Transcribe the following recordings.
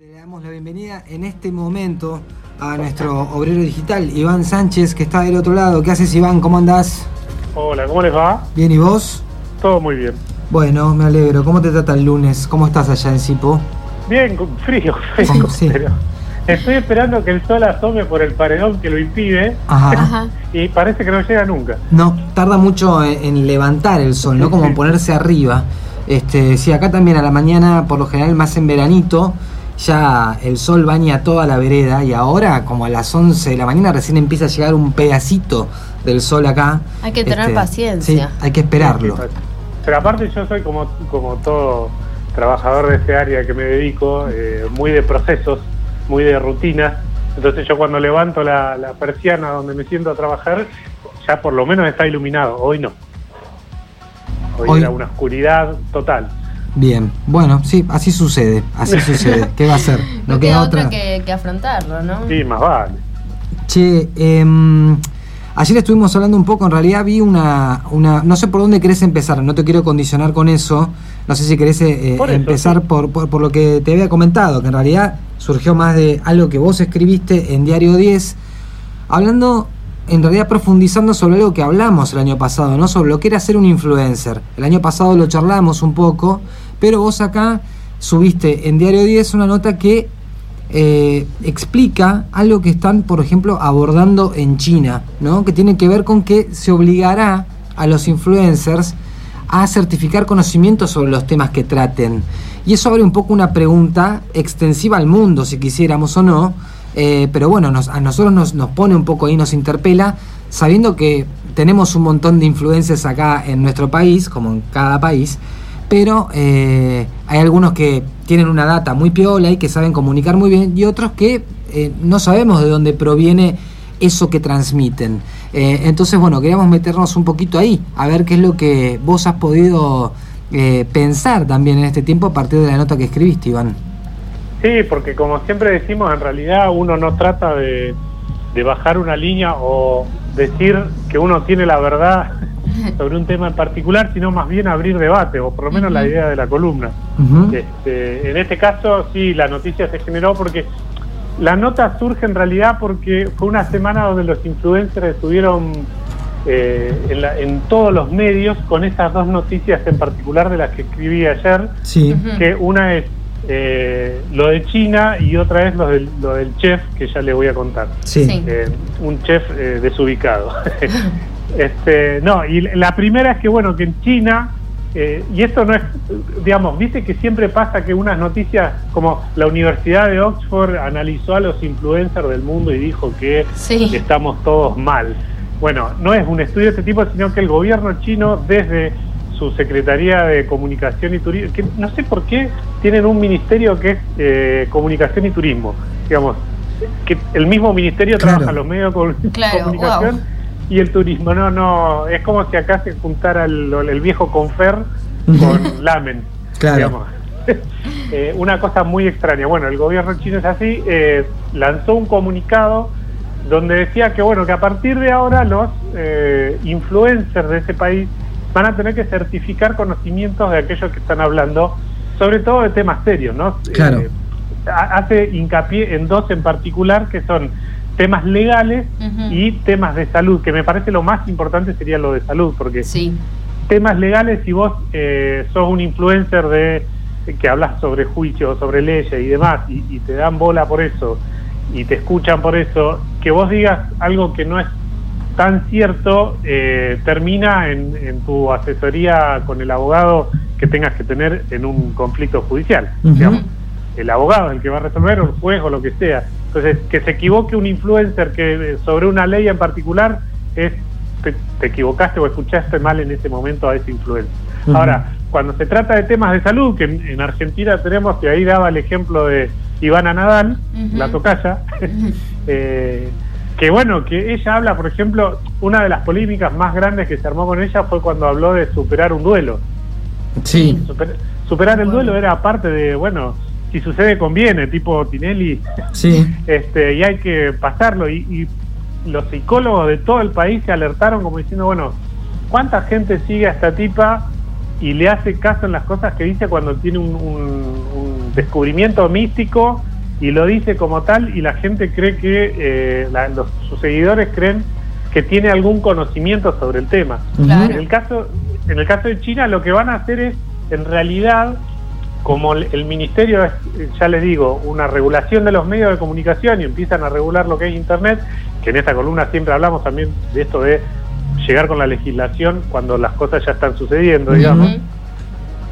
Le damos la bienvenida en este momento a nuestro obrero digital, Iván Sánchez, que está del otro lado. ¿Qué haces, Iván? ¿Cómo andás? Hola, ¿cómo les va? Bien, ¿y vos? Todo muy bien. Bueno, me alegro. ¿Cómo te trata el lunes? ¿Cómo estás allá en Sipo? Bien, con frío, frío, Sí. pero estoy esperando que el sol asome por el paredón que lo impide Ajá. Ajá. y parece que no llega nunca. No, tarda mucho en, en levantar el sol, ¿no? Como en ponerse arriba. Este, sí, acá también a la mañana, por lo general más en veranito, ya el sol baña toda la vereda y ahora, como a las 11 de la mañana, recién empieza a llegar un pedacito del sol acá. Este, Hay que tener paciencia. Sí, hay que esperarlo. Pero aparte yo soy como, como todo trabajador de ese área que me dedico, eh, muy de procesos, muy de rutinas. Entonces yo cuando levanto la, la persiana donde me siento a trabajar, ya por lo menos está iluminado. Hoy no. Hoy, Hoy- era una oscuridad total. Bien, bueno, sí, así sucede, así sucede. ¿Qué va a ser? No, queda otra que, que afrontarlo, ¿no? Sí, más vale. Che, em, ayer estuvimos hablando un poco, en realidad vi una, una, no sé por dónde querés empezar, no te quiero condicionar con eso, no sé si querés eh, Por eso, empezar sí. por, por, por lo que te había comentado, que en realidad surgió más de algo que vos escribiste en Diario 10, hablando, en realidad profundizando sobre algo que hablamos el año pasado, ¿no? Sobre lo que era ser un influencer. El año pasado lo charlamos un poco, pero vos acá subiste en Diario 10 una nota que eh, explica algo que están, por ejemplo, abordando en China, ¿no? Que tiene que ver con que se obligará a los influencers a certificar conocimientos sobre los temas que traten. Y eso abre un poco una pregunta extensiva al mundo, si quisiéramos o no, eh, pero bueno, nos- a nosotros nos, nos pone un poco ahí, nos interpela, sabiendo que tenemos un montón de influencers acá en nuestro país, como en cada país, pero eh, hay algunos que tienen una data muy piola y que saben comunicar muy bien y otros que eh, no sabemos de dónde proviene eso que transmiten. Eh, entonces, bueno, queríamos meternos un poquito ahí, a ver qué es lo que vos has podido eh, pensar también en este tiempo a partir de la nota que escribiste, Iván. Sí, porque como siempre decimos, en realidad uno no trata de, de bajar una línea o decir que uno tiene la verdad sobre un tema en particular, sino más bien abrir debate, o por lo menos la idea de la columna. Este, en este caso, sí, la noticia se generó porque la nota surge en realidad porque fue una semana donde los influencers estuvieron eh, en, la- en todos los medios con esas dos noticias en particular de las que escribí ayer Sí. Que una es eh, lo de China y otra es lo del, lo del chef que ya le voy a contar. Sí. Eh, un chef eh, desubicado. este, no, y la primera es que bueno, que en China, eh, y esto no es, digamos, viste que siempre pasa que unas noticias como la Universidad de Oxford analizó a los influencers del mundo y dijo que Sí. estamos todos mal. Bueno, no es un estudio de este tipo, sino que el gobierno chino desde su Secretaría de Comunicación y Turismo, que no sé por qué tienen un ministerio que es eh, Comunicación y Turismo, digamos, que el mismo ministerio Claro. trabaja los medios de Claro, comunicación wow. y el turismo. No, no, es como si acá se juntara el, el viejo Confer con Lamen. Claro. digamos. Eh, una cosa muy extraña. Bueno, el gobierno chino es así, eh, lanzó un comunicado donde decía que bueno que a partir de ahora los eh, influencers de ese país van a tener que certificar conocimientos de aquellos que están hablando, sobre todo de temas serios, ¿no? Claro. Eh, ha- hace hincapié en dos en particular que son temas legales y temas de salud, que me parece lo más importante sería lo de salud, porque Sí. temas legales, si vos eh, sos un influencer de que hablas sobre juicios, sobre leyes y demás, y, y te dan bola por eso, y te escuchan por eso, que vos digas algo que no es tan cierto, eh, termina en, en tu asesoría con el abogado que tengas que tener en un conflicto judicial. Digamos. El abogado es el que va a resolver, o el juez, o lo que sea. Entonces, que se equivoque un influencer que sobre una ley en particular es te, te equivocaste o escuchaste mal en ese momento a ese influencer. Ahora, cuando se trata de temas de salud, que en, en Argentina tenemos, que ahí daba el ejemplo de Ivana Nadal, Ujú. la tocaya, eh, que bueno, que ella habla, por ejemplo, una de las polémicas más grandes que se armó con ella fue cuando habló de superar un duelo. Sí. Super- superar el duelo era parte de, bueno, si sucede conviene, tipo Tinelli, Sí. este, y hay que pasarlo. Y, y los psicólogos de todo el país se alertaron como diciendo, bueno, ¿cuánta gente sigue a esta tipa y le hace caso en las cosas que dice cuando tiene un, un- un descubrimiento místico y lo dice como tal y la gente cree que, eh, los, sus seguidores creen que tiene algún conocimiento sobre el tema. En, el caso, en el caso de China lo que van a hacer es, en realidad, como el ministerio es, ya les digo, una regulación de los medios de comunicación y empiezan a regular lo que es Internet, que en esta columna siempre hablamos también de esto de llegar con la legislación cuando las cosas ya están sucediendo, digamos.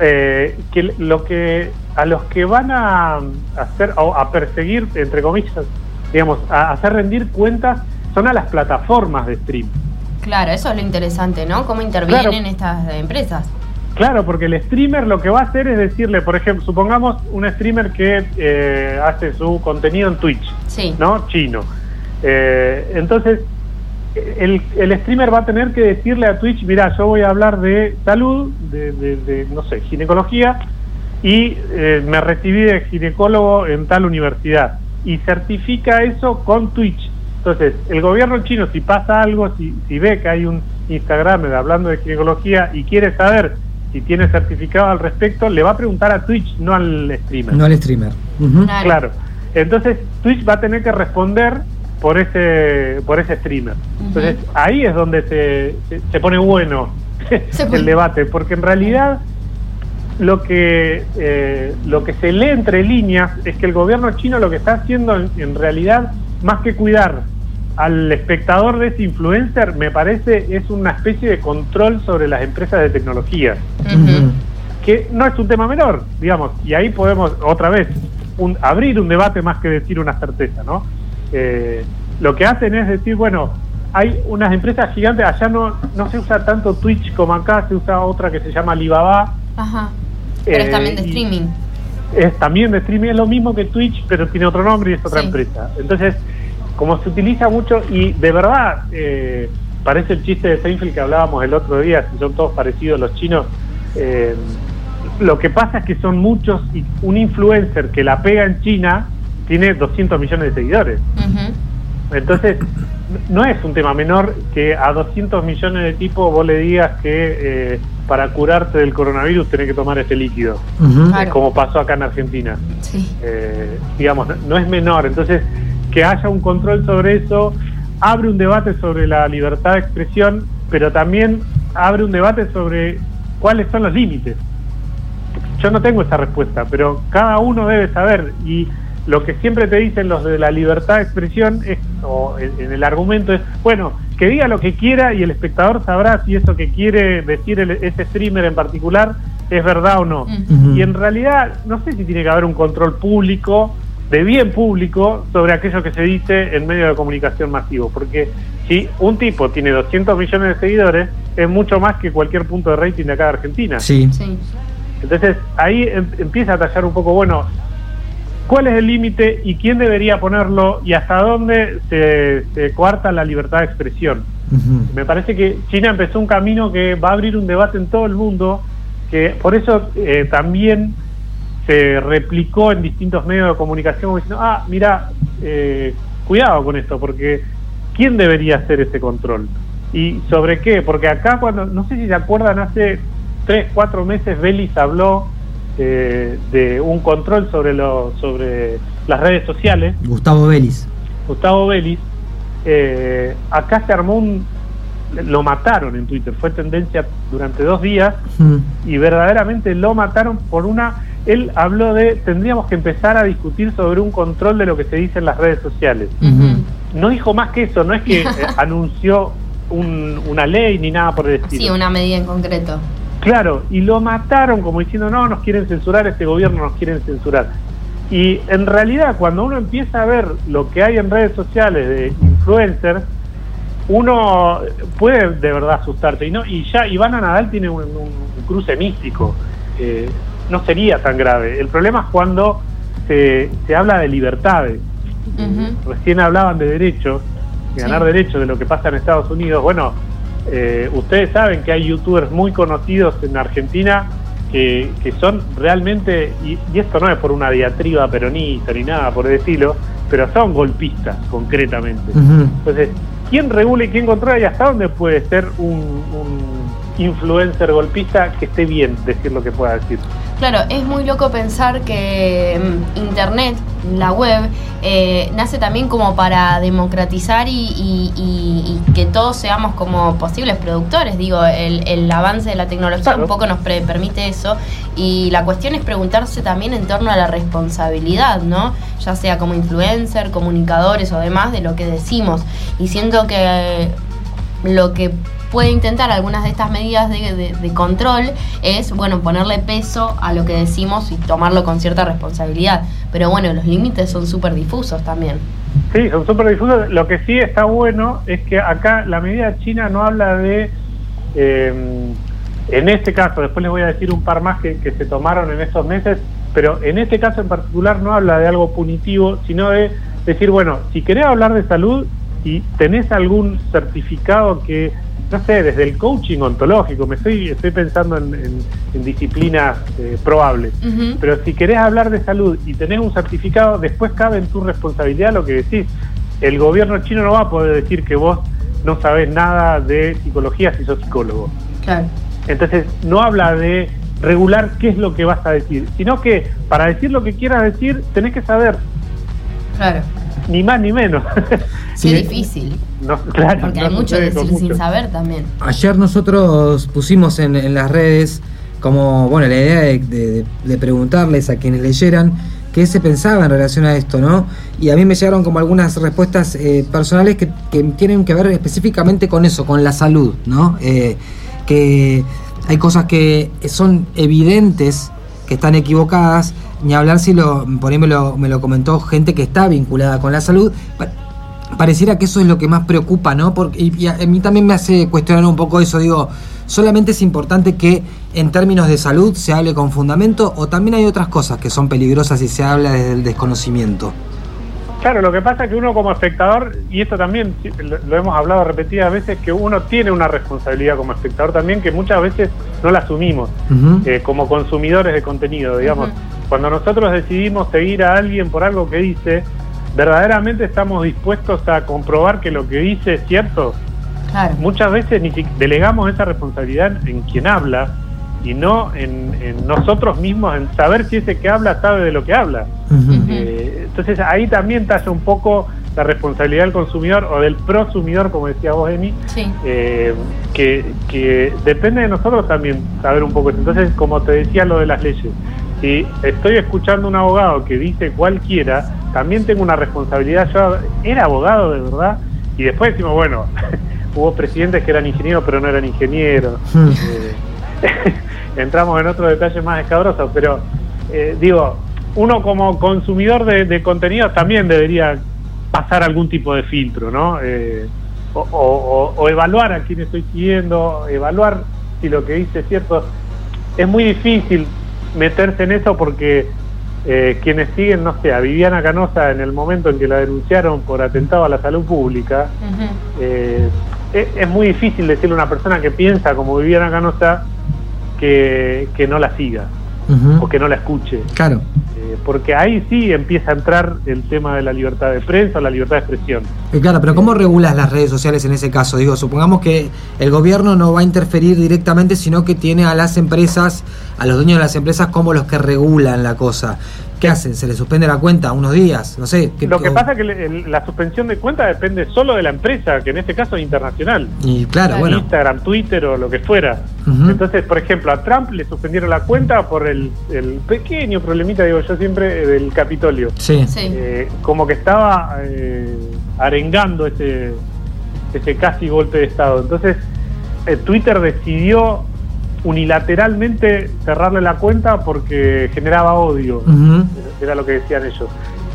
Eh, que lo que a los que van a hacer o a perseguir entre comillas digamos a hacer rendir cuentas son a las plataformas de stream claro eso es lo interesante no cómo intervienen estas empresas. Claro porque el streamer lo que va a hacer es decirle por ejemplo supongamos un streamer que eh, hace su contenido en Twitch sí. no chino. Eh, entonces el, streamer va a tener que decirle a Twitch, mira, yo voy a hablar de salud, de, no sé, ginecología, y eh, me recibí de ginecólogo en tal universidad. Y certifica eso con Twitch. Entonces, el gobierno chino, si pasa algo, si, si ve que hay un Instagram hablando de ginecología y quiere saber si tiene certificado al respecto, le va a preguntar a Twitch, no al streamer. No al streamer. Claro. Entonces, Twitch va a tener que responder por ese por ese streamer. Entonces ahí es donde se, se, pone bueno el debate, porque en realidad lo que eh, lo que se lee entre líneas es que el gobierno chino lo que está haciendo en, realidad más que cuidar al espectador de ese influencer me parece es una especie de control sobre las empresas de tecnología que no es un tema menor digamos y ahí podemos otra vez un, abrir un debate más que decir una certeza no eh, lo que hacen es decir, bueno, hay unas empresas gigantes, allá no, no se usa tanto Twitch como acá, se usa otra que se llama Alibaba. Ajá. Pero es también de eh, streaming. Es también de streaming, es lo mismo que Twitch, pero tiene otro nombre y es otra empresa. Entonces, como se utiliza mucho, y de verdad, eh, parece el chiste de Seinfeld que hablábamos el otro día, si son todos parecidos los chinos, eh, lo que pasa es que son muchos, y un influencer que la pega en China tiene 200 millones de seguidores. Entonces, no es un tema menor que a 200 millones de tipos vos le digas que eh, para curarte del coronavirus tenés que tomar este líquido, como pasó acá en Argentina. Eh, digamos, no, es menor. Entonces, que haya un control sobre eso abre un debate sobre la libertad de expresión, pero también abre un debate sobre cuáles son los límites. Yo no tengo esa respuesta, pero cada uno debe saber y lo que siempre te dicen los de la libertad de expresión es, o en, el argumento es, bueno, que diga lo que quiera y el espectador sabrá si eso que quiere decir ese streamer en particular es verdad o no. Y en realidad no sé si tiene que haber un control público, de bien público, sobre aquello que se dice en medio de comunicación masivo, porque si un tipo tiene 200 millones de seguidores, es mucho más que cualquier punto de rating de acá de Argentina. Sí. sí. Entonces ahí em, empieza a tallar un poco, bueno, cuál es el límite y quién debería ponerlo y hasta dónde se, se coarta la libertad de expresión. Me parece que China empezó un camino que va a abrir un debate en todo el mundo, que por eso eh, también se replicó en distintos medios de comunicación diciendo, ah, mira, eh, cuidado con esto, porque ¿quién debería hacer ese control? ¿Y sobre qué? Porque acá cuando, no sé si se acuerdan, hace tres, cuatro meses Belis habló eh, de un control sobre, lo, sobre las redes sociales. Gustavo Vélez. Gustavo Vélez. Eh, acá se armó un... Lo mataron en Twitter, fue tendencia durante dos días mm. y verdaderamente lo mataron por una... Él habló de, tendríamos que empezar a discutir sobre un control de lo que se dice en las redes sociales. No dijo más que eso, no es que anunció una ley ni nada por el estilo. Sí, una medida en concreto. Claro, y lo mataron como diciendo, no, nos quieren censurar, este gobierno nos quieren censurar. Y en realidad cuando uno empieza a ver lo que hay en redes sociales de influencers, uno puede de verdad asustarte. Y no y ya Ivana Nadal tiene un, cruce místico. Eh, no sería tan grave. El problema es cuando se, se habla de libertades. Recién hablaban de derechos, de ganar derechos de lo que pasa en Estados Unidos. Bueno, eh, ustedes saben que hay youtubers muy conocidos en Argentina que, son realmente, y, esto no es por una diatriba peronista ni nada por decirlo, pero son golpistas concretamente. Entonces, ¿quién regula y quién controla y hasta dónde puede ser un, un influencer golpista que esté bien decir lo que pueda decir? Claro, es muy loco pensar que mm, Internet, la web, eh, nace también como para democratizar y, que todos seamos como posibles productores. Digo, el, avance de la tecnología un poco nos permite eso. Y la cuestión es preguntarse también en torno a la responsabilidad, ¿no? Ya sea como influencer, comunicadores o demás, de lo que decimos. Y siento que lo que puede intentar algunas de estas medidas de, control es, bueno, ponerle peso a lo que decimos y tomarlo con cierta responsabilidad. Pero bueno, los límites son súper difusos también. Sí, son súper difusos. Lo que sí está bueno es que acá la medida china no habla de... Eh, en este caso, después les voy a decir un par más que, que se tomaron en estos meses, pero en este caso en particular no habla de algo punitivo, sino de decir, bueno, si querés hablar de salud y tenés algún certificado que no sé, desde el coaching ontológico, me estoy, estoy pensando en, disciplinas eh, probables, pero si querés hablar de salud y tenés un certificado, después cabe en tu responsabilidad lo que decís. El gobierno chino no va a poder decir que vos no sabés nada de psicología si sos psicólogo. Claro. Entonces, no habla de regular qué es lo que vas a decir, sino que para decir lo que quieras decir, tenés que saber. Claro. Ni más ni menos. Sí, es difícil. claro, porque hay mucho decir sin saber también. Ayer nosotros pusimos en, las redes como, bueno, la idea de, preguntarles a quienes leyeran qué se pensaba en relación a esto, ¿no? Y a mí me llegaron como algunas respuestas eh, personales que, tienen que ver específicamente con eso, con la salud, ¿no? Eh, que hay cosas que son evidentes que están equivocadas, ni hablar si lo, por ahí me lo, me lo comentó gente que está vinculada con la salud, pareciera que eso es lo que más preocupa, ¿no? Porque, y, a, mí también me hace cuestionar un poco eso, digo, ¿solamente es importante que en términos de salud se hable con fundamento o también hay otras cosas que son peligrosas y se habla desde el desconocimiento? Claro, lo que pasa es que uno como espectador, y esto también lo hemos hablado repetidas veces, que uno tiene una responsabilidad como espectador también que muchas veces no la asumimos eh, como consumidores de contenido, digamos. Cuando nosotros decidimos seguir a alguien por algo que dice, verdaderamente estamos dispuestos a comprobar que lo que dice es cierto. Muchas veces ni delegamos esa responsabilidad en quien habla y no en, nosotros mismos, en saber si ese que habla sabe de lo que habla. Entonces ahí también talla un poco la responsabilidad del consumidor o del prosumidor, como decía vos, Emi, eh, que, que depende de nosotros también saber un poco eso. Entonces, como te decía lo de las leyes, si estoy escuchando a un abogado que dice cualquiera, también tengo una responsabilidad. Yo era abogado de verdad y después decimos, bueno, hubo presidentes que eran ingenieros pero no eran ingenieros. Hmm. Eh, entramos en otro detalle más escabroso, pero eh, digo, uno como consumidor de, contenidos también debería pasar algún tipo de filtro, ¿no? Eh, o, o, evaluar a quién estoy siguiendo, evaluar si lo que dice es cierto. Es muy difícil meterse en eso porque eh, quienes siguen, no sé, a Viviana Canosa en el momento en que la denunciaron por atentado a la salud pública, eh, es, muy difícil decirle a una persona que piensa como Viviana Canosa que, que no la siga o que no la escuche. Claro. Eh, porque ahí sí empieza a entrar el tema de la libertad de prensa, la libertad de expresión. claro, pero ¿cómo regulas las redes sociales en ese caso? Digo, supongamos que el gobierno no va a interferir directamente, sino que tiene a las empresas, a los dueños de las empresas como los que regulan la cosa. ¿Qué hacen? ¿Se le suspende la cuenta unos días? No sé. Lo que pasa es que la suspensión de cuenta depende solo de la empresa, que en este caso es internacional. Y claro, bueno. Instagram, Twitter o lo que fuera. Entonces, por ejemplo, a Trump le suspendieron la cuenta por el, pequeño problemita, digo yo siempre, del Capitolio. Sí. Eh, como que estaba eh, arengando ese, ese casi golpe de Estado. Entonces, eh, Twitter decidió unilateralmente cerrarle la cuenta porque generaba odio, era lo que decían ellos.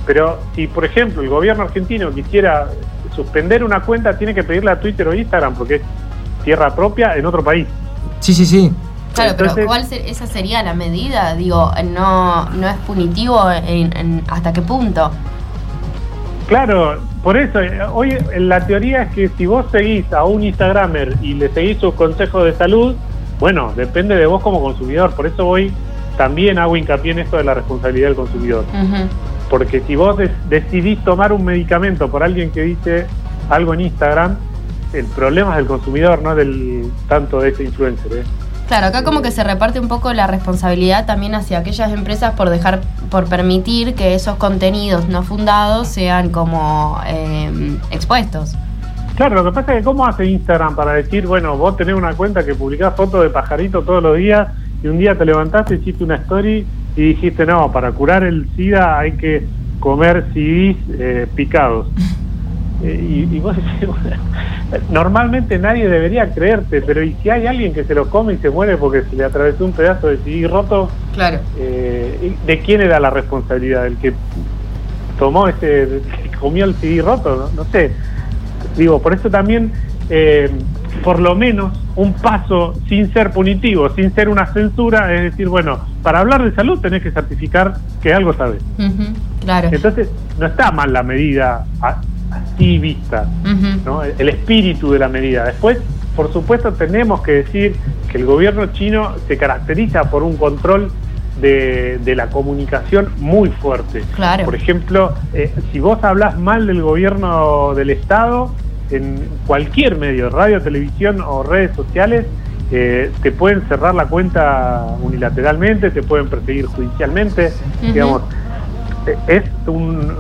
Pero si, por ejemplo, el gobierno argentino quisiera suspender una cuenta, tiene que pedirle a Twitter o Instagram porque es tierra propia en otro país. Sí, sí, sí. Claro, pero ¿cuál esa sería la medida? Digo, no, no es punitivo en, hasta qué punto. Claro, por eso, eh, hoy la teoría es que si vos seguís a un Instagramer y le seguís sus consejos de salud, bueno, depende de vos como consumidor. Por eso hoy también hago hincapié en esto de la responsabilidad del consumidor. Porque si vos decidís tomar un medicamento por alguien que dice algo en Instagram, el problema es del consumidor, no del tanto de ese influencer. ¿eh? Claro, acá como que se reparte un poco la responsabilidad también hacia aquellas empresas por dejar, por permitir que esos contenidos no fundados sean como eh, expuestos. Claro, lo que pasa es que cómo hace Instagram para decir, bueno, vos tenés una cuenta que publicás fotos de pajarito todos los días y un día te levantaste, hiciste una story y dijiste, no, para curar el SIDA hay que comer CDs eh, picados. Eh, y, y, vos decís, bueno, normalmente nadie debería creerte, pero ¿y si hay alguien que se lo come y se muere porque se le atravesó un pedazo de CD roto? Claro. Eh, ¿De quién era la responsabilidad? ¿El que tomó ese, que comió el CD roto? No, no sé. Digo, por eso también, eh, por lo menos, un paso sin ser punitivo, sin ser una censura, es decir, bueno, para hablar de salud tenés que certificar que algo sabes. Uh -huh, claro. Entonces, no está mal la medida así vista, uh -huh. ¿no? el espíritu de la medida. Después, por supuesto, tenemos que decir que el gobierno chino se caracteriza por un control de, de la comunicación muy fuerte. Claro. Por ejemplo, eh, si vos hablas mal del gobierno del Estado, en cualquier medio, radio, televisión o redes sociales, eh, te pueden cerrar la cuenta unilateralmente, te pueden perseguir judicialmente, uh -huh. digamos. Es un,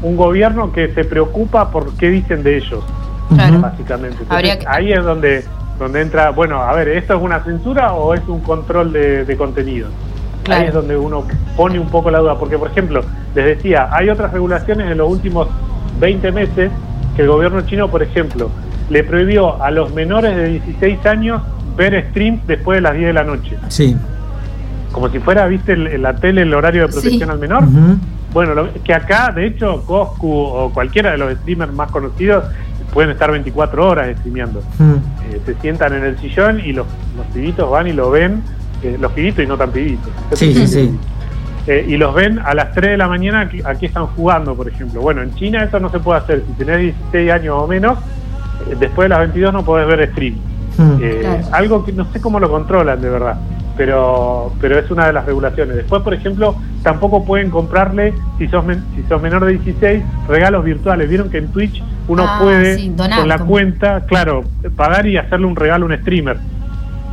un, gobierno que se preocupa por qué dicen de ellos, claro. básicamente. Entonces, que... Ahí es donde, donde entra, bueno, a ver, ¿esto es una censura o es un control de, de contenido? Claro. Ahí es donde uno pone un poco la duda, porque por ejemplo, les decía, hay otras regulaciones en los últimos 20 meses que el gobierno chino, por ejemplo, le prohibió a los menores de 16 años ver streams después de las 10 de la noche. Sí. Como si fuera, viste, en la tele el horario de protección sí. al menor. Uh -huh. Bueno, lo, que acá, de hecho, Coscu o cualquiera de los streamers más conocidos pueden estar 24 horas streameando. Uh -huh. eh, se sientan en el sillón y los, los pibitos van y lo ven, eh, los pibitos y no tan pibitos. Sí, sí, sí. Eh, y los ven a las 3 de la mañana aquí, aquí, están jugando, por ejemplo. Bueno, en China eso no se puede hacer. Si tenés 16 años o menos, eh, después de las 22 no podés ver stream. Mm. Eh, claro. Algo que no sé cómo lo controlan de verdad, pero pero es una de las regulaciones. Después, por ejemplo, tampoco pueden comprarle, si sos, men si sos menor de 16, regalos virtuales. Vieron que en Twitch uno ah, puede, sí, donar, con la como... cuenta, claro, pagar y hacerle un regalo a un streamer.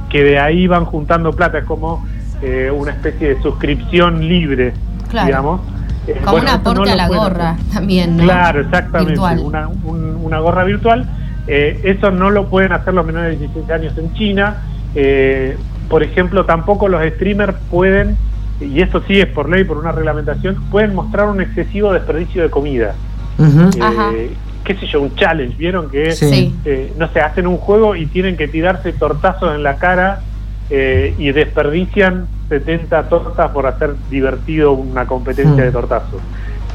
Que de ahí van juntando plata. Es como eh, una especie de suscripción libre, claro. digamos. Eh, Como bueno, un aporte no a la gorra hacer. también, ¿no? Claro, exactamente. Una, un, una, gorra virtual. Eh, eso no lo pueden hacer los menores de 16 años en China. Eh, por ejemplo, tampoco los streamers pueden, y esto sí es por ley, por una reglamentación, pueden mostrar un excesivo desperdicio de comida. Uh -huh. Qué sé yo, un challenge. Vieron que, sí. no sé, hacen un juego y tienen que tirarse tortazos en la cara eh, y desperdician 70 tortas por hacer divertido una competencia mm. de tortazos.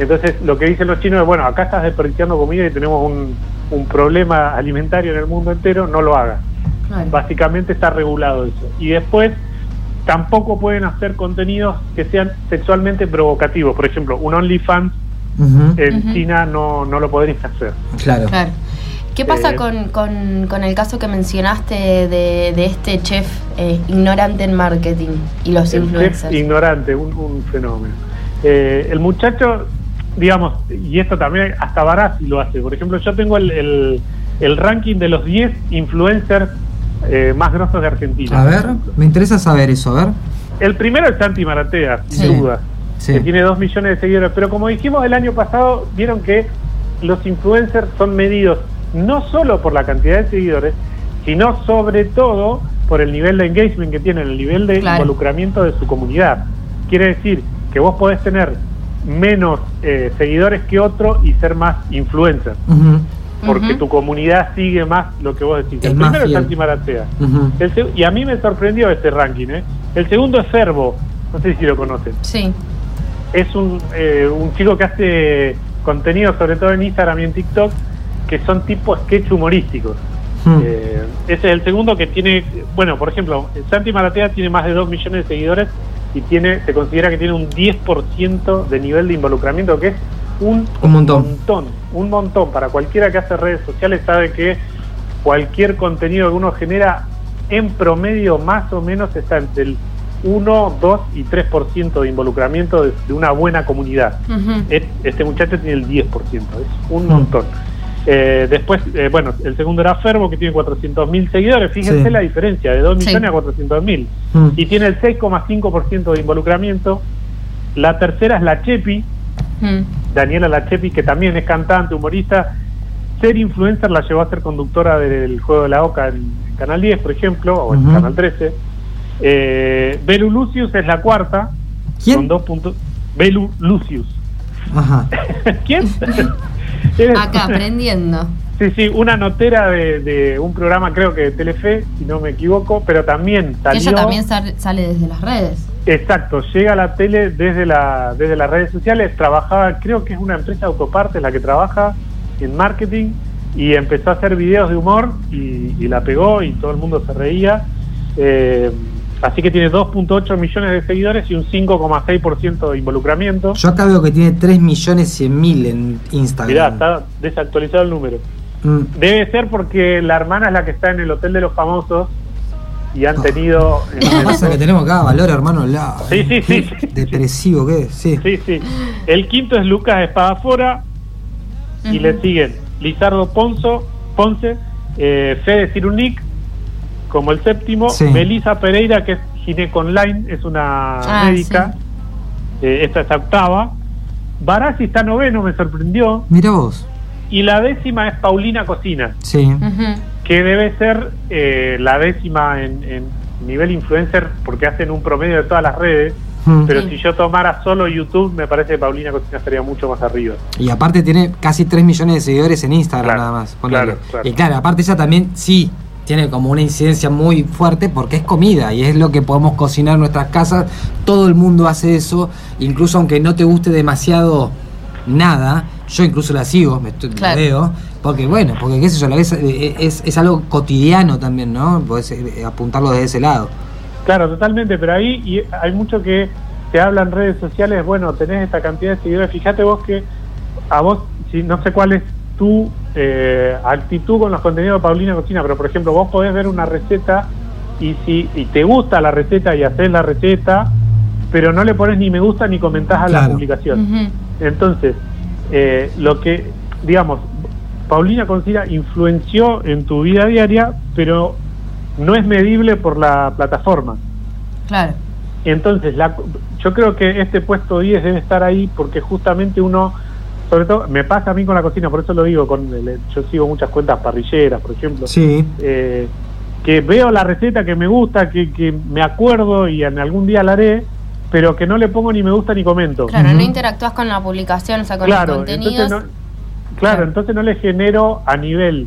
Entonces, lo que dicen los chinos es, bueno, acá estás desperdiciando comida y tenemos un, un problema alimentario en el mundo entero, no lo hagas. Claro. Básicamente está regulado eso. Y después, tampoco pueden hacer contenidos que sean sexualmente provocativos. Por ejemplo, un OnlyFans uh -huh. en uh -huh. China no, no lo podrían hacer. Claro. claro. ¿Qué pasa eh, con, con, con, el caso que mencionaste de, de este chef eh, ignorante en marketing y los el influencers? Chef ignorante, un, un fenómeno. Eh, el muchacho, digamos, y esto también hasta Barassi lo hace. Por ejemplo, yo tengo el, el, el ranking de los 10 influencers eh, más grosos de Argentina. A ver, me interesa saber eso, a ver. El primero es Santi Maratea, sin sí. duda, sí. que tiene 2 millones de seguidores. Pero como dijimos el año pasado, vieron que los influencers son medidos no solo por la cantidad de seguidores, sino sobre todo por el nivel de engagement que tienen, el nivel de claro. involucramiento de su comunidad. Quiere decir que vos podés tener menos eh, seguidores que otro y ser más influencer. Uh -huh. Porque uh -huh. tu comunidad sigue más lo que vos decís. Es el primero es Santi Maratea. Uh -huh. y a mí me sorprendió este ranking. ¿eh? El segundo es Ferbo. No sé si lo conocen. Sí. Es un, eh, un chico que hace contenido, sobre todo en Instagram y en TikTok, que son tipo sketch humorísticos. Hmm. Eh, ese es el segundo que tiene, bueno, por ejemplo, Santi Maratea tiene más de 2 millones de seguidores y tiene se considera que tiene un 10% de nivel de involucramiento, que es un, un montón. montón. Un montón. Para cualquiera que hace redes sociales sabe que cualquier contenido que uno genera en promedio más o menos está entre el 1, 2 y 3% de involucramiento de, de, una buena comunidad. Uh -huh. Este muchacho tiene el 10%, es un uh -huh. montón. Eh, después, eh, bueno, el segundo era Ferbo, que tiene 400.000 seguidores. Fíjense Sí. la diferencia, de 2 Sí. millones a 400.000. Mm. Y tiene el 6,5% de involucramiento. La tercera es la Chepi, Mm. Daniela Lachepi, que también es cantante, humorista. Ser influencer la llevó a ser conductora del Juego de la Oca en Canal 10, por ejemplo, o en. Canal 13. Eh, Belu Lucius es la cuarta, ¿Quién? con dos puntos. Belu Lucius. Ajá. ¿Quién? Acá, aprendiendo. Sí, sí, una notera de, de un programa, creo que de Telefe, si no me equivoco, pero también salió. ella también sal- sale desde las redes. Exacto, llega a la tele desde, la, desde las redes sociales, trabajaba, creo que es una empresa de autopartes la que trabaja en marketing y empezó a hacer videos de humor y, y la pegó y todo el mundo se reía. Eh, así que tiene 2.8 millones de seguidores y un 5,6% de involucramiento. Yo acá veo que tiene 3 millones 100 mil en Instagram. Mirá, está desactualizado el número. Mm. Debe ser porque la hermana es la que está en el Hotel de los Famosos y han Ah. tenido... Lo que pasa que tenemos acá valor, hermano, la, Sí, sí, sí, qué sí. Depresivo que es, sí. Sí, sí. El quinto es Lucas Espadafora y le siguen Lizardo Ponzo, Ponce, eh, Fede Cirunic como el séptimo, Sí. Melissa Pereira, que es gineco online, es una Ah, médica, eh, esta es octava, Barassi está noveno, me sorprendió, Mira vos. y la décima es Paulina Cocina, Sí. Que debe ser eh, la décima en, en nivel influencer, porque hacen un promedio de todas las redes, Mm. pero Sí. si yo tomara solo YouTube, me parece que Paulina Cocina estaría mucho más arriba. Y aparte tiene casi 3 millones de seguidores en Instagram Claro, nada más. claro. Y claro, aparte ella también sí tiene como una incidencia muy fuerte porque es comida y es lo que podemos cocinar en nuestras casas. Todo el mundo hace eso, incluso aunque no te guste demasiado nada. Yo incluso la sigo, me estoy, la veo, porque bueno, porque qué sé yo, la ves, eh, es, es algo cotidiano también, ¿no? Podés eh, apuntarlo desde ese lado. Claro, totalmente, pero ahí y hay mucho que te habla en redes sociales, bueno, tenés esta cantidad de seguidores, fíjate vos que a vos, si no sé cuál es tu eh, actitud con los contenidos de Paulina Cocina, pero por ejemplo, vos podés ver una receta y si y te gusta la receta y haces la receta, pero no le pones ni me gusta ni comentás a la publicación. Entonces, eh, lo que, digamos, Paulina Cocina influenció en tu vida diaria, pero no es medible por la plataforma. Claro. Entonces, la, yo creo que este puesto 10 debe estar ahí porque justamente uno, sobre todo, me pasa a mí con la cocina, por eso lo digo, con el- yo sigo muchas cuentas parrilleras, por ejemplo, Sí. eh, que veo la receta que me gusta, que, que me acuerdo y en algún día la haré, pero que no le pongo ni me gusta ni comento. Claro, no interactúas con la publicación, o sea, con claro, los contenidos. entonces no, claro, entonces no le genero a nivel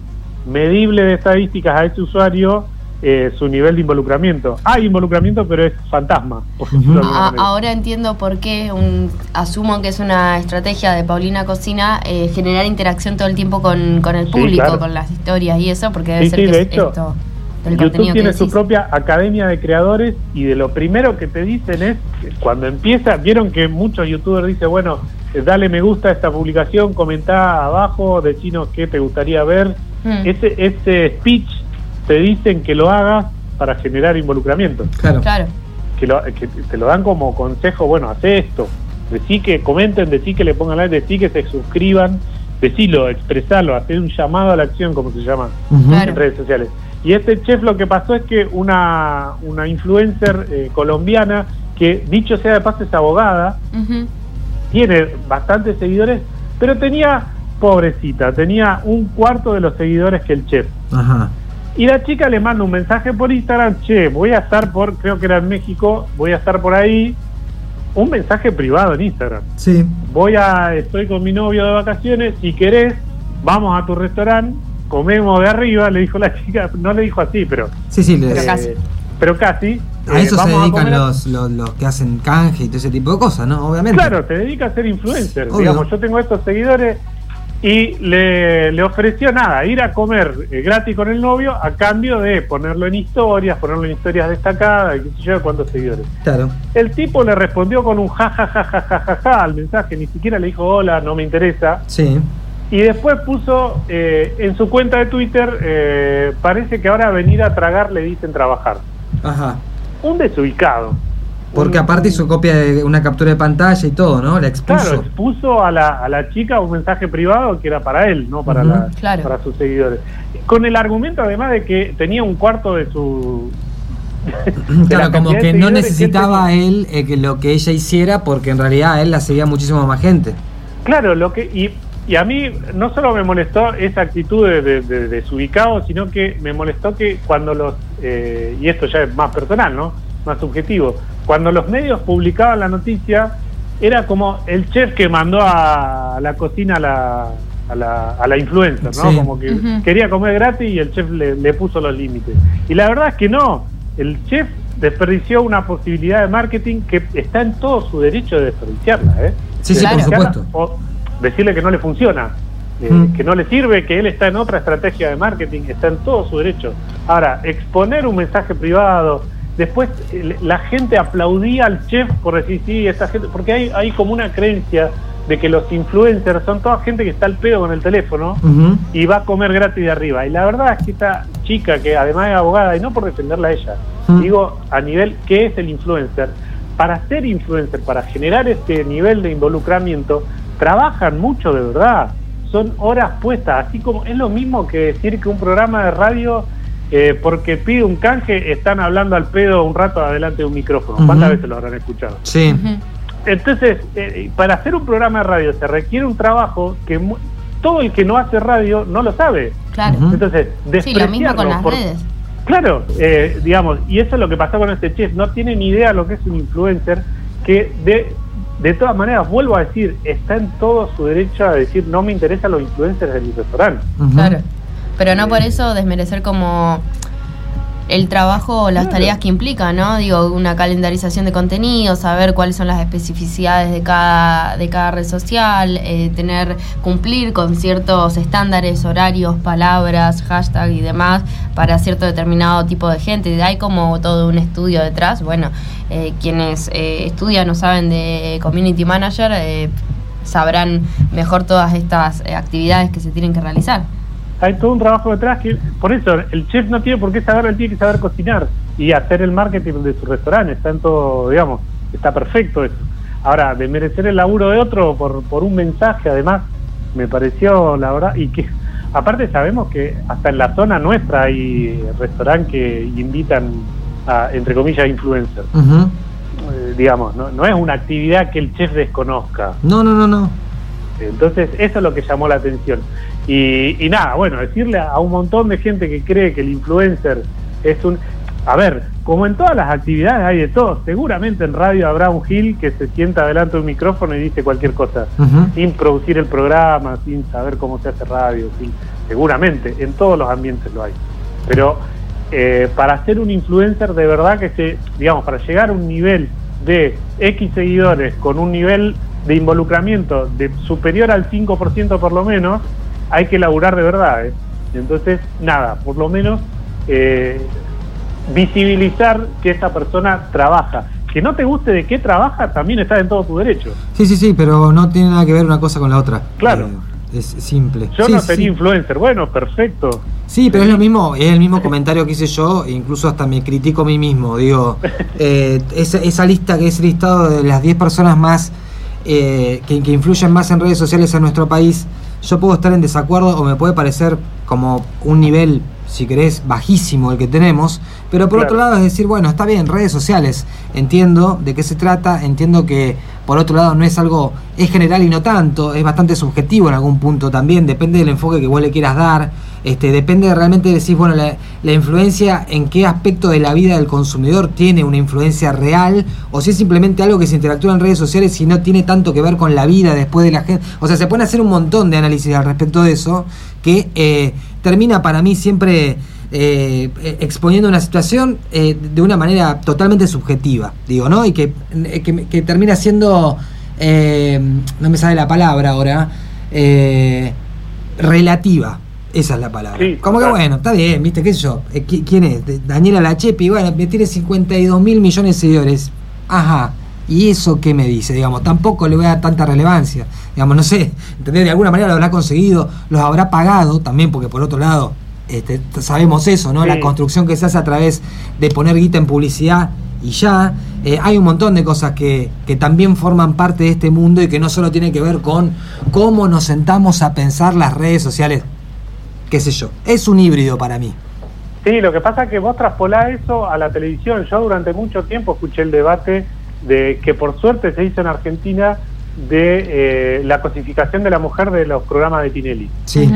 medible de estadísticas a ese usuario eh, su nivel de involucramiento. Hay involucramiento, pero es fantasma. por decirlo de alguna A- manera. ahora entiendo por qué, un, asumo que es una estrategia de Paulina Cocina eh, generar interacción todo el tiempo con, con el Sí, público, claro. con las historias y eso, porque debe Sí, ser sí, que de es hecho, esto del YouTube contenido tiene que su propia academia de creadores y de lo primero que te dicen es cuando empieza, vieron que muchos youtubers dicen, bueno, dale me gusta a esta publicación, comentá abajo, decinos qué te gustaría ver. Mm. Ese, ese speech te dicen que lo hagas para generar involucramiento. Claro. Claro. que, lo, que te lo dan como consejo, bueno, hace esto, decí que comenten, decí que le pongan like, decí que se suscriban, decilo, expresarlo, hacer un llamado a la acción, como se llama en redes sociales. Y este chef lo que pasó es que una, una influencer eh, colombiana, que dicho sea de paso es abogada, tiene bastantes seguidores, pero tenía, pobrecita, tenía un cuarto de los seguidores que el chef. Ajá. Y la chica le manda un mensaje por Instagram, che, voy a estar por, creo que era en México, voy a estar por ahí. Un mensaje privado en Instagram. Sí. Voy a, estoy con mi novio de vacaciones, si querés, vamos a tu restaurante, comemos de arriba, le dijo la chica, no le dijo así, pero, Sí, sí. le- Pero eh, casi. pero casi. a Eh, eso se vamos dedican los, los que hacen canje y todo ese tipo de cosas, ¿no? Obviamente. Claro, te dedica a ser influencer. Obvio. Digamos, yo tengo estos seguidores y le, le ofreció nada, ir a comer eh, gratis con el novio a cambio de ponerlo en historias, ponerlo en historias destacadas, y qué sé yo, cuántos seguidores. Claro. El tipo le respondió con un ja ja ja ja ja ja, ja al mensaje, ni siquiera le dijo hola, no me interesa. Sí. Y después puso eh, en su cuenta de Twitter, eh, parece que ahora venir a tragar le dicen trabajar. Ajá. Un desubicado. Porque aparte hizo copia de una captura de pantalla y todo, ¿no? La expuso. Claro, expuso a la, a la chica un mensaje privado que era para él, no para, la- Claro. para sus seguidores. Con el argumento además de que tenía un cuarto de su... de Claro, la como que no él necesitaba tenía. él eh, que lo que ella hiciera porque en realidad a él la seguía muchísimo más gente. Claro, lo que y, y a mí no solo me molestó esa actitud de, de- de- desubicado, sino que me molestó que cuando los, eh, y esto ya es más personal, ¿no? Más subjetivo, cuando los medios publicaban la noticia, era como el chef que mandó a la cocina a la, a la, a la influencer, ¿no? Sí. Como que quería comer gratis y el chef le, le puso los límites. Y la verdad es que no, el chef desperdició una posibilidad de marketing que está en todo su derecho de desperdiciarla, ¿eh? Sí, sí, por supuesto. O decirle que no le funciona, eh, Mm. que no le sirve, que él está en otra estrategia de marketing, está en todo su derecho. Ahora, exponer un mensaje privado, después la gente aplaudía al chef por decir, sí, esta gente, porque hay, hay como una creencia de que los influencers son toda gente que está al pedo con el teléfono y va a comer gratis de arriba. Y la verdad es que esta chica, que además es abogada, y no por defenderla a ella, Mm. digo a nivel, ¿qué es el influencer? Para ser influencer, para generar este nivel de involucramiento, trabajan mucho de verdad. Son horas puestas, así como es lo mismo que decir que un programa de radio, eh, porque pide un canje, están hablando al pedo un rato adelante de un micrófono. ¿Cuántas veces lo habrán escuchado? Sí. Entonces, eh, para hacer un programa de radio se requiere un trabajo que mu- todo el que no hace radio no lo sabe. Claro. Entonces, Sí, lo mismo con las por- redes. Claro, eh, digamos, y eso es lo que pasó con este chef. No tiene ni idea lo que es un influencer, que de, de todas maneras, vuelvo a decir, está en todo su derecho a decir, no me interesan los influencers de mi restaurante. Claro. Pero no por eso desmerecer como el trabajo o las Claro. tareas que implica, ¿no? Digo, una calendarización de contenido, saber cuáles son las especificidades de cada, de cada red social, eh, tener, cumplir con ciertos estándares, horarios, palabras, hashtag y demás para cierto determinado tipo de gente. Hay como todo un estudio detrás. Bueno, eh, quienes eh, estudian o saben de community manager eh, sabrán mejor todas estas eh, actividades que se tienen que realizar. Hay todo un trabajo detrás que, por eso, el chef no tiene por qué saber, él tiene que saber cocinar y hacer el marketing de su restaurante. Está en todo, digamos, está perfecto eso. Ahora, de merecer el laburo de otro por, por un mensaje, además, me pareció, la verdad, y que aparte sabemos que hasta en la zona nuestra hay restaurantes que invitan a, entre comillas, influencers. Eh, digamos, ¿no? no es una actividad que el chef desconozca. No, no, no, no. Entonces, eso es lo que llamó la atención. Y, y nada, bueno, decirle a un montón de gente que cree que el influencer es un... A ver, como en todas las actividades hay de todo. Seguramente en radio habrá un Gil que se sienta delante de un micrófono y dice cualquier cosa, sin producir el programa, sin saber cómo se hace radio, sin- seguramente, en todos los ambientes lo hay. Pero eh, para ser un influencer de verdad que se, digamos, para llegar a un nivel de X seguidores con un nivel de involucramiento de superior al 5% por lo menos, hay que laburar de verdad. ¿eh? Entonces, nada, por lo menos eh, visibilizar que esta persona trabaja. Que no te guste de qué trabaja, también está en todo tu derecho. Sí, sí, sí, pero no tiene nada que ver una cosa con la otra. Claro. Eh, es simple. Yo Sí, no sería sí. influencer. Bueno, perfecto. Sí, pero es lo mismo, es el mismo comentario que hice yo, incluso hasta me critico a mí mismo. Digo, eh, esa, esa lista que es listado de las 10 personas más que, que influyen más en redes sociales en nuestro país, yo puedo estar en desacuerdo o me puede parecer como un nivel, si querés, bajísimo el que tenemos, pero por Claro. otro lado es decir, bueno, está bien, redes sociales, entiendo de qué se trata, entiendo que por otro lado no es algo, es general y no tanto, es bastante subjetivo en algún punto también, depende del enfoque que vos le quieras dar, este, depende de realmente decir, bueno, la, la influencia en qué aspecto de la vida del consumidor tiene una influencia real, o si es simplemente algo que se interactúa en redes sociales y no tiene tanto que ver con la vida después de la gente. O sea, se pueden hacer un montón de análisis al respecto de eso, que eh, termina para mí siempre eh, eh, exponiendo una situación eh, de una manera totalmente subjetiva, digo, ¿no? Y que, eh, que, que termina siendo, eh, no me sale la palabra ahora, relativa. Esa es la palabra. Sí, Como que bueno, está bien, viste, qué sé yo. ¿qui- ¿Quién es? Daniela Lachepi, bueno, me tiene 52 mil millones de seguidores. Ajá. ¿Y eso qué me dice? Digamos, tampoco le voy a dar tanta relevancia. Digamos, no sé, ¿entendés? De alguna manera lo habrá conseguido, los habrá pagado también, porque por otro lado, este, sabemos eso, ¿no? La construcción que se hace a través de poner guita en publicidad y ya. Eh, hay un montón de cosas que, que también forman parte de este mundo y que no solo tiene que ver con cómo nos sentamos a pensar las redes sociales, qué sé yo. Es un híbrido para mí. Sí, lo que pasa es que vos traspolás eso a la televisión. Yo durante mucho tiempo escuché el debate de que por suerte se hizo en Argentina de eh, la cosificación de la mujer de los programas de Tinelli. Sí.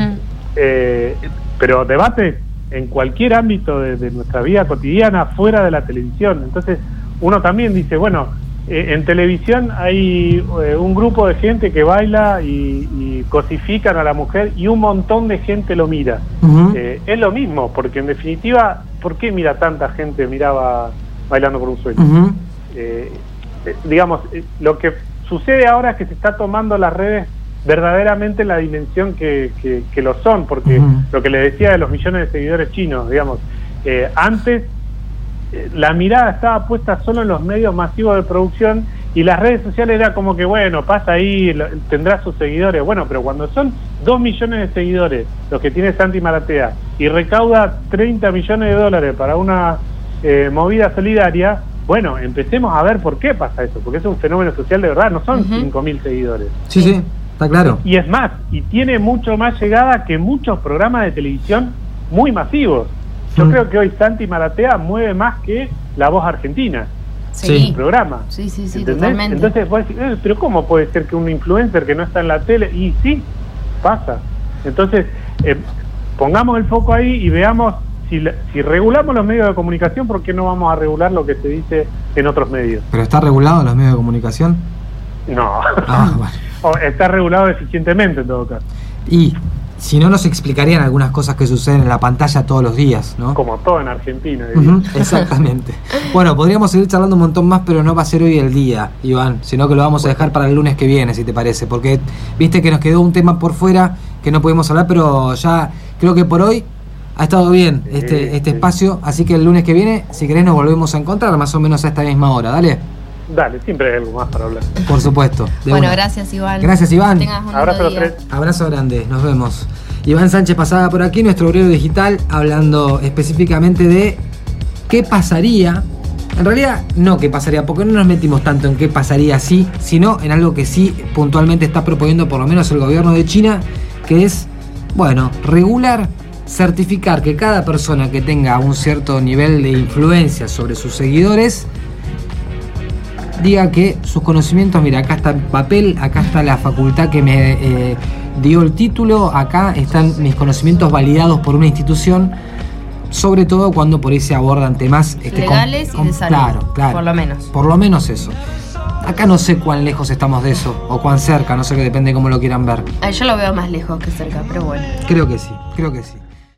Eh, pero debate en cualquier ámbito de, de nuestra vida cotidiana, fuera de la televisión. Entonces, uno también dice, bueno, eh, en televisión hay eh, un grupo de gente que baila y, y cosifican a la mujer y un montón de gente lo mira. Eh, es lo mismo, porque en definitiva, ¿por qué mira tanta gente miraba bailando por un sueño? Eh, digamos, lo que sucede ahora es que se está tomando las redes verdaderamente en la dimensión que, que- que lo son, porque lo que le decía de los millones de seguidores chinos, digamos, eh, antes eh, la mirada estaba puesta solo en los medios masivos de producción y las redes sociales era como que, bueno, pasa ahí, lo- tendrá sus seguidores. Bueno, pero cuando son dos millones de seguidores los que tiene Santi Maratea y recauda 30 millones de dólares para una eh, movida solidaria, bueno, empecemos a ver por qué pasa eso, porque es un fenómeno social de verdad, no son Ujú. 5.000 seguidores. Sí, sí, está claro. Y es más, y tiene mucho más llegada que muchos programas de televisión muy masivos. Yo Mm. creo que hoy Santi Maratea mueve más que La Voz Argentina, Sí. el programa. Sí, sí, sí, ¿Entendés? totalmente. Entonces vos decís, "Eh, pero ¿cómo puede ser que un influencer que no está en la tele? Y sí, pasa. Entonces, eh, pongamos el foco ahí y veamos si, la- si regulamos los medios de comunicación, ¿por qué no vamos a regular lo que se dice en otros medios? ¿Pero está regulado en los medios de comunicación? No. Ah, bueno. o está regulado deficientemente en todo caso, Y si no, nos explicarían algunas cosas que suceden en la pantalla todos los días, ¿no? como todo en Argentina. exactamente. Bueno, podríamos seguir charlando un montón más, pero no va a ser hoy el día, Iván, sino que lo vamos a dejar para el lunes que viene, si te parece, porque viste que nos quedó un tema por fuera que no pudimos hablar, pero ya creo que por hoy ha estado bien este, este espacio, así que el lunes que viene, si querés, nos volvemos a encontrar más o menos a esta misma hora, dale, Dale, siempre hay algo más para hablar. por supuesto. Bueno, una. gracias Iván. Gracias, Iván. Que tengas un Abrazo a lindo los día. tres. Abrazo grande, nos vemos. Iván Sánchez pasaba por aquí, nuestro obrero digital, hablando específicamente de qué pasaría. En realidad, no qué pasaría, porque no nos metimos tanto en qué pasaría así, sino en algo que sí puntualmente está proponiendo por lo menos el gobierno de China, que es, bueno, regular, certificar que cada persona que tenga un cierto nivel de influencia sobre sus seguidores, diga que sus conocimientos, mira, acá está el papel, acá está la facultad que me eh, dio el título, acá están mis conocimientos validados por una institución, sobre todo cuando por ahí se abordan temas este, Legales y de salud, Claro, claro. por lo menos. Por lo menos eso. Acá no sé cuán lejos estamos de eso, o cuán cerca, no sé que depende cómo lo quieran ver. Ay, yo lo veo más lejos que cerca, pero bueno. Creo que sí, creo que sí.